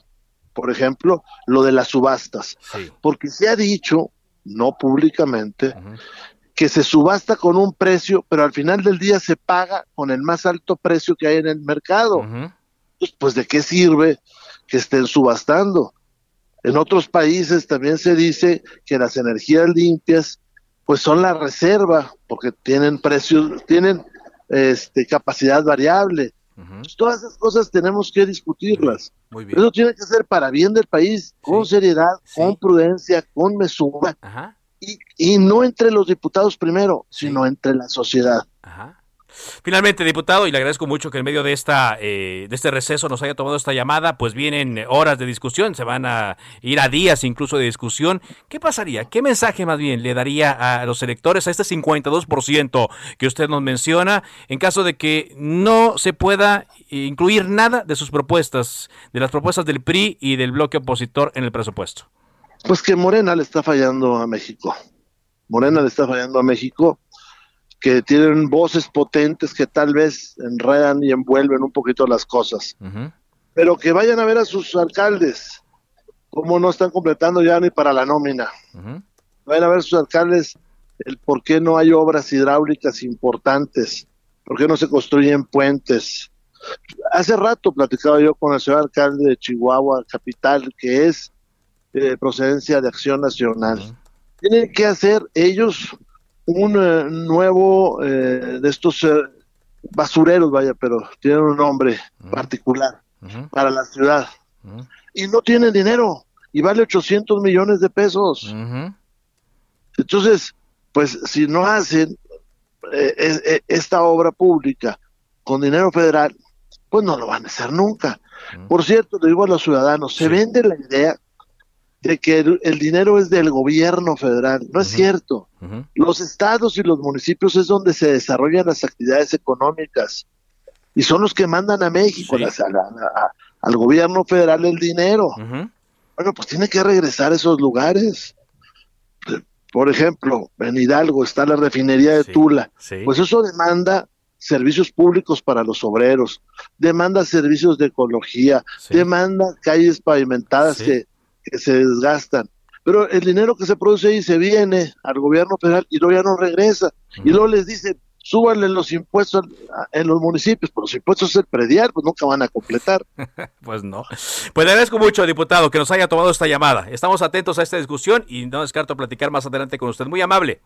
por ejemplo, lo de las subastas. Porque se ha dicho, no públicamente, que se subasta con un precio, pero al final del día se paga con el más alto precio que hay en el mercado. pues, pues, ¿de qué sirve que estén subastando. En otros países también se dice que las energías limpias pues son la reserva porque tienen precios, tienen este, capacidad variable. Pues, todas esas cosas tenemos que discutirlas. Eso tiene que ser para bien del país, con seriedad, con prudencia, con mesura. Y, y, no entre los diputados primero, sino entre la sociedad. Finalmente, diputado, y le agradezco mucho que en medio de esta eh, de este receso nos haya tomado esta llamada, pues vienen horas de discusión, se van a ir a días incluso de discusión. ¿Qué pasaría? ¿Qué mensaje más bien le daría a los electores a este 52% que usted nos menciona en caso de que no se pueda incluir nada de sus propuestas, de las propuestas del PRI y del bloque opositor en el presupuesto? Pues que Morena le está fallando a México. Morena le está fallando a México que tienen voces potentes que tal vez enredan y envuelven un poquito las cosas. Pero que vayan a ver a sus alcaldes, cómo no están completando ya ni para la nómina. Vayan a ver sus alcaldes el por qué no hay obras hidráulicas importantes, por qué no se construyen puentes. Hace rato platicaba yo con el señor alcalde de Chihuahua, capital, que es de procedencia de Acción Nacional. Tienen que hacer ellos un eh, nuevo eh, de estos eh, basureros, vaya, pero tienen un nombre particular para la ciudad. Y no tienen dinero y vale 800 millones de pesos. Entonces, pues si no hacen esta obra pública con dinero federal, pues no lo van a hacer nunca. Por cierto, le digo a los ciudadanos, se vende la idea de que el, dinero es del gobierno federal. No es cierto. Los estados y los municipios es donde se desarrollan las actividades económicas y son los que mandan a México, al gobierno federal el dinero. Bueno, pues tiene que regresar a esos lugares. Por ejemplo, en Hidalgo está la refinería de Tula. Pues eso demanda servicios públicos para los obreros, demanda servicios de ecología, demanda calles pavimentadas que que se desgastan. Pero el dinero que se produce ahí se viene al gobierno federal y luego ya no regresa. Y luego les dicen, súbanle los impuestos en los municipios, pero los impuestos es el predial, pues nunca van a completar. pues no. Pues le agradezco mucho, diputado, que nos haya tomado esta llamada. Estamos atentos a esta discusión y no descarto platicar más adelante con usted. Muy amable.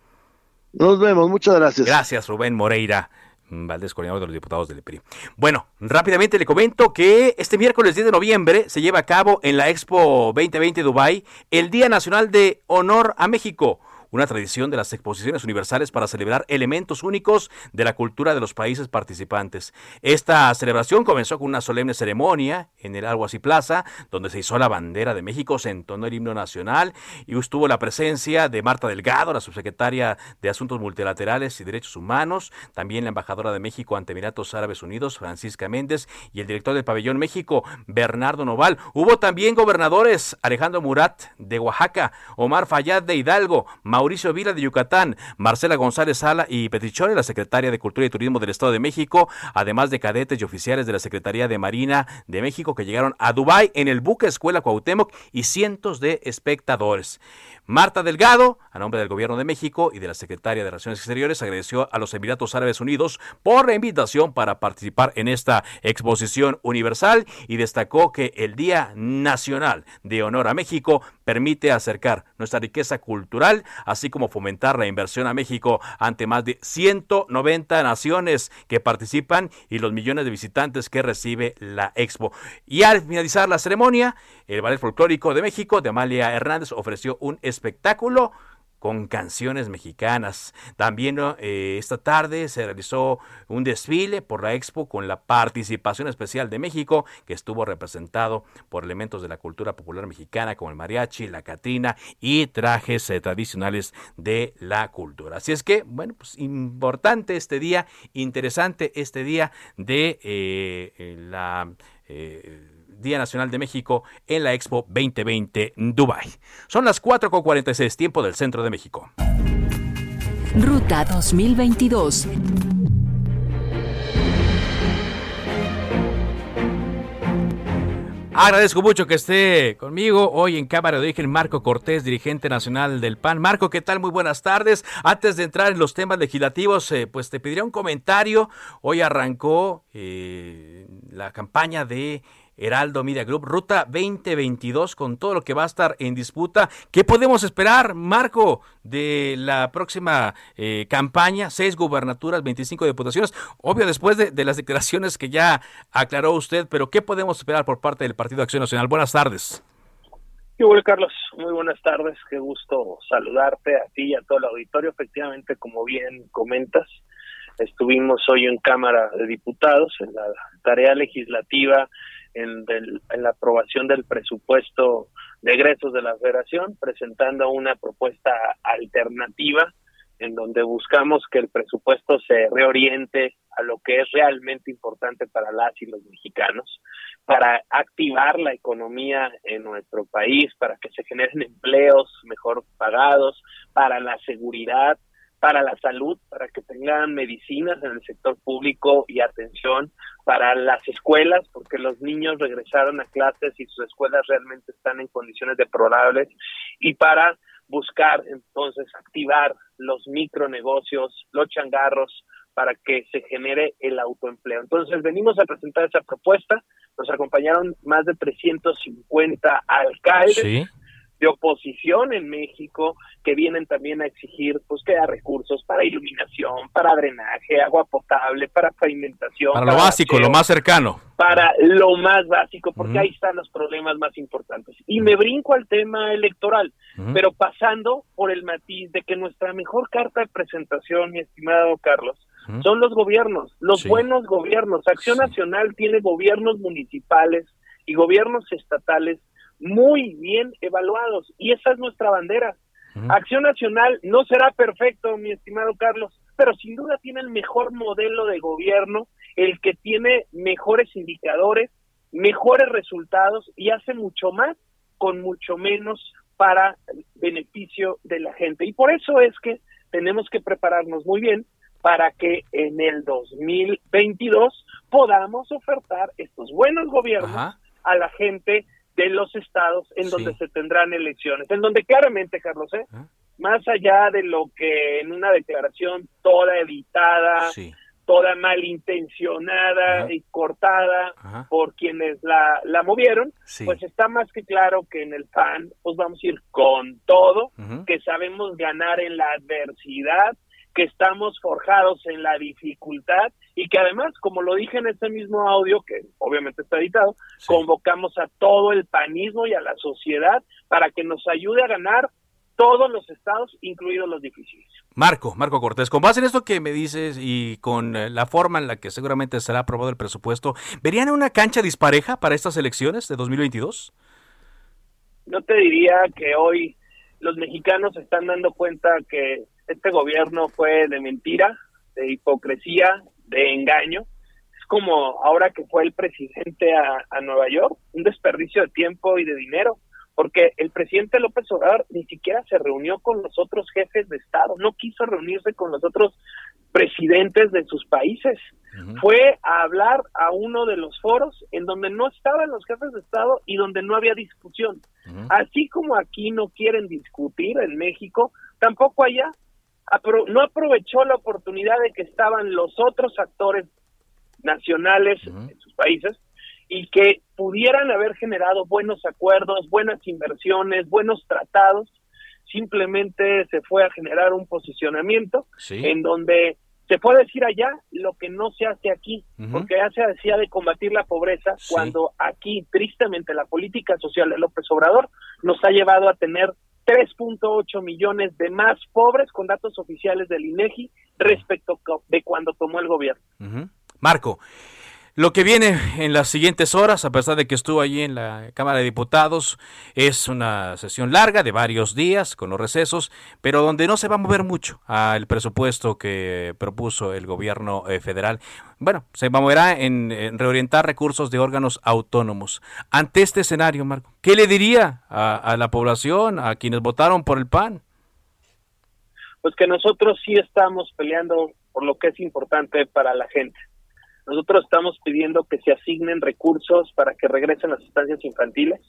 Nos vemos, muchas gracias. Gracias, Rubén Moreira. Valdés, coordinador de los diputados del PRI. Bueno, rápidamente le comento que este miércoles 10 de noviembre se lleva a cabo en la Expo 2020 Dubai el Día Nacional de Honor a México una tradición de las exposiciones universales para celebrar elementos únicos de la cultura de los países participantes. Esta celebración comenzó con una solemne ceremonia en el Alguacil Plaza, donde se hizo la bandera de México, se entonó el himno nacional y estuvo la presencia de Marta Delgado, la subsecretaria de Asuntos Multilaterales y Derechos Humanos, también la embajadora de México ante Emiratos Árabes Unidos, Francisca Méndez, y el director del Pabellón México, Bernardo Noval. Hubo también gobernadores, Alejandro Murat de Oaxaca, Omar Fayad de Hidalgo, Mauricio Vila de Yucatán, Marcela González Sala y Petichore, la secretaria de Cultura y Turismo del Estado de México, además de cadetes y oficiales de la Secretaría de Marina de México que llegaron a Dubái en el buque Escuela Cuauhtémoc y cientos de espectadores. Marta Delgado, a nombre del Gobierno de México y de la Secretaria de Relaciones Exteriores, agradeció a los Emiratos Árabes Unidos por la invitación para participar en esta exposición universal y destacó que el Día Nacional de Honor a México permite acercar nuestra riqueza cultural, así como fomentar la inversión a México ante más de 190 naciones que participan y los millones de visitantes que recibe la expo. Y al finalizar la ceremonia, el Ballet Folclórico de México de Amalia Hernández ofreció un espectáculo con canciones mexicanas. También eh, esta tarde se realizó un desfile por la expo con la participación especial de México, que estuvo representado por elementos de la cultura popular mexicana como el mariachi, la catrina y trajes eh, tradicionales de la cultura. Así es que, bueno, pues importante este día, interesante este día de eh, la Día Nacional de México en la Expo 2020 Dubai. Son las 4.46 tiempo del centro de México. Ruta 2022. Agradezco mucho que esté conmigo hoy en Cámara de Origen Marco Cortés, dirigente nacional del PAN. Marco, ¿qué tal? Muy buenas tardes. Antes de entrar en los temas legislativos, eh, pues te pediría un comentario. Hoy arrancó eh, la campaña de Heraldo Media Group, Ruta 2022, con todo lo que va a estar en disputa. ¿Qué podemos esperar, Marco, de la próxima eh, campaña? Seis gubernaturas, 25 diputaciones. Obvio, después de, las declaraciones que ya aclaró usted, pero ¿qué podemos esperar por parte del Partido Acción Nacional? Buenas tardes. ¿Qué Carlos? Muy buenas tardes. Qué gusto saludarte a ti y a todo el auditorio. Efectivamente, como bien comentas, estuvimos hoy en Cámara de Diputados en la tarea legislativa en, la aprobación del presupuesto de egresos de la federación, presentando una propuesta alternativa en donde buscamos que el presupuesto se reoriente a lo que es realmente importante para las y los mexicanos, para activar la economía en nuestro país, para que se generen empleos mejor pagados, para la seguridad, para la salud, para que tengan medicinas en el sector público y atención, para las escuelas, porque los niños regresaron a clases y sus escuelas realmente están en condiciones deplorables, y para buscar entonces activar los micronegocios, los changarros, para que se genere el autoempleo. Entonces venimos a presentar esa propuesta, nos acompañaron más de 350 alcaldes de oposición en México que vienen también a exigir pues que haya recursos para iluminación, para drenaje, agua potable, para pavimentación. Para, lo básico, lo más cercano. Para lo más básico, porque ahí están los problemas más importantes. Y me brinco al tema electoral, pero pasando por el matiz de que nuestra mejor carta de presentación, mi estimado Carlos, son los gobiernos, los buenos gobiernos. Acción Nacional tiene gobiernos municipales y gobiernos estatales muy bien evaluados y esa es nuestra bandera. Acción Nacional no será perfecto, mi estimado Carlos, pero sin duda tiene el mejor modelo de gobierno, el que tiene mejores indicadores, mejores resultados y hace mucho más con mucho menos para beneficio de la gente. Y por eso es que tenemos que prepararnos muy bien para que en el 2022 podamos ofertar estos buenos gobiernos a la gente de los estados en donde se tendrán elecciones, en donde claramente, Carlos, ¿eh? más allá de lo que en una declaración toda editada, toda malintencionada y cortada por quienes la, la movieron, pues está más que claro que en el PAN, pues vamos a ir con todo, que sabemos ganar en la adversidad, que estamos forjados en la dificultad y que además, como lo dije en ese mismo audio, que obviamente está editado, convocamos a todo el panismo y a la sociedad para que nos ayude a ganar todos los estados, incluidos los difíciles. Marco, Marco Cortés, con base en esto que me dices y con eh, la forma en la que seguramente será aprobado el presupuesto, ¿verían una cancha dispareja para estas elecciones de 2022? No te diría que hoy los mexicanos se están dando cuenta que este gobierno fue de mentira, de hipocresía, de engaño. Es como ahora que fue el presidente a, a Nueva York, un desperdicio de tiempo y de dinero, porque el presidente López Obrador ni siquiera se reunió con los otros jefes de Estado, no quiso reunirse con los otros presidentes de sus países. Fue a hablar a uno de los foros en donde no estaban los jefes de Estado y donde no había discusión. Así como aquí no quieren discutir en México, tampoco allá no aprovechó la oportunidad de que estaban los otros actores nacionales en sus países y que pudieran haber generado buenos acuerdos, buenas inversiones, buenos tratados. Simplemente se fue a generar un posicionamiento en donde se puede decir allá lo que no se hace aquí, porque ya se decía de combatir la pobreza cuando aquí, tristemente, la política social de López Obrador nos ha llevado a tener 3.8 millones de más pobres con datos oficiales del INEGI respecto de cuando tomó el gobierno. Marco, lo que viene en las siguientes horas, a pesar de que estuvo allí en la Cámara de Diputados, es una sesión larga de varios días con los recesos, pero donde no se va a mover mucho al presupuesto que propuso el gobierno eh, federal. Bueno, se va a mover en, reorientar recursos de órganos autónomos. Ante este escenario, Marco, ¿qué le diría a, a la población, a quienes votaron por el PAN? Pues que nosotros sí estamos peleando por lo que es importante para la gente nosotros estamos pidiendo que se asignen recursos para que regresen las estancias infantiles,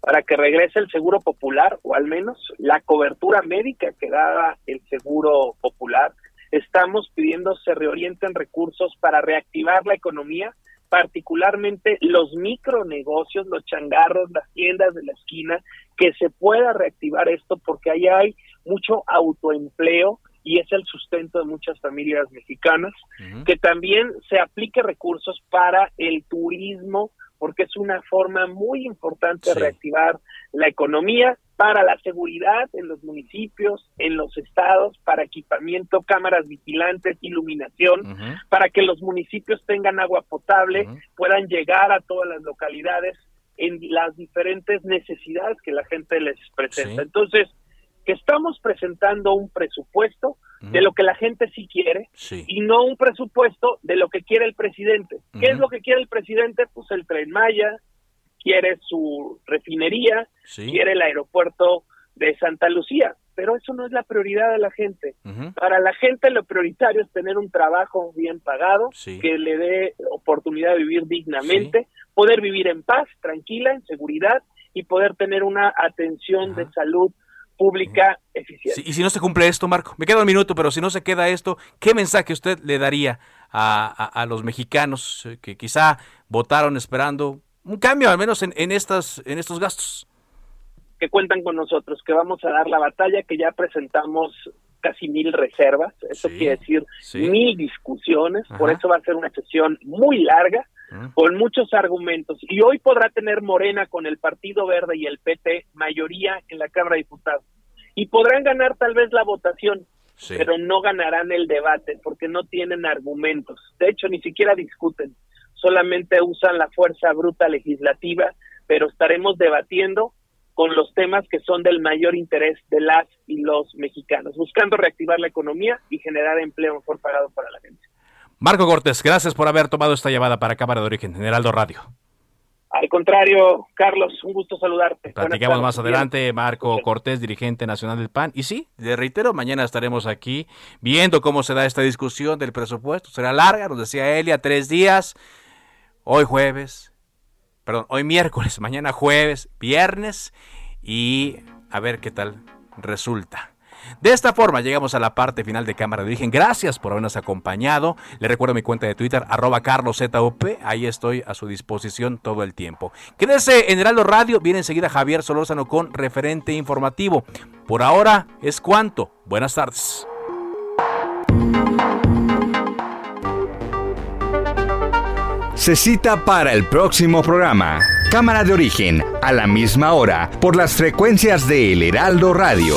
para que regrese el seguro popular o al menos la cobertura médica que daba el seguro popular. Estamos pidiendo se reorienten recursos para reactivar la economía, particularmente los micronegocios, los changarros, las tiendas de la esquina, que se pueda reactivar esto porque ahí hay mucho autoempleo, y es el sustento de muchas familias mexicanas, que también se aplique recursos para el turismo, porque es una forma muy importante de reactivar la economía, para la seguridad en los municipios, en los estados, para equipamiento, cámaras vigilantes, iluminación, para que los municipios tengan agua potable, puedan llegar a todas las localidades en las diferentes necesidades que la gente les presenta. Entonces, que estamos presentando un presupuesto de lo que la gente sí quiere y no un presupuesto de lo que quiere el presidente. ¿Qué es lo que quiere el presidente? Pues el tren Maya, quiere su refinería, quiere el aeropuerto de Santa Lucía. pero eso no es la prioridad de la gente. Para la gente lo prioritario es tener un trabajo bien pagado, que le dé oportunidad de vivir dignamente, poder vivir en paz, tranquila, en seguridad y poder tener una atención de salud pública eficiente. y si no se cumple esto, Marco, me queda un minuto, pero si no se queda esto, ¿qué mensaje usted le daría a, los mexicanos eh, que quizá votaron esperando un cambio, al menos en, en, estas, en estos gastos? Que cuentan con nosotros, que vamos a dar la batalla, que ya presentamos casi mil reservas, eso quiere decir mil discusiones, por eso va a ser una sesión muy larga, con muchos argumentos. Y hoy podrá tener Morena con el Partido Verde y el PT mayoría en la Cámara de Diputados. Y podrán ganar tal vez la votación, pero no ganarán el debate porque no tienen argumentos. De hecho, ni siquiera discuten, solamente usan la fuerza bruta legislativa, pero estaremos debatiendo con los temas que son del mayor interés de las y los mexicanos, buscando reactivar la economía y generar empleo mejor pagado para la gente. Marco Cortés, gracias por haber tomado esta llamada para Cámara de Origen, Generaldo Radio. Al contrario, Carlos, un gusto saludarte. Platicamos más adelante, Marco Cortés, dirigente nacional del PAN. Y sí, le reitero, mañana estaremos aquí viendo cómo se da esta discusión del presupuesto. Será larga, nos decía Elia, tres días. Hoy jueves, perdón, hoy miércoles, mañana jueves, viernes y a ver qué tal resulta. De esta forma llegamos a la parte final de Cámara de Origen. Gracias por habernos acompañado. Le recuerdo mi cuenta de Twitter, arroba carloszup. Ahí estoy a su disposición todo el tiempo. Quédese en Heraldo Radio. Viene enseguida Javier Solórzano con referente informativo. Por ahora es cuanto. Buenas tardes. Se cita para el próximo programa. Cámara de origen, a la misma hora, por las frecuencias de El Heraldo Radio.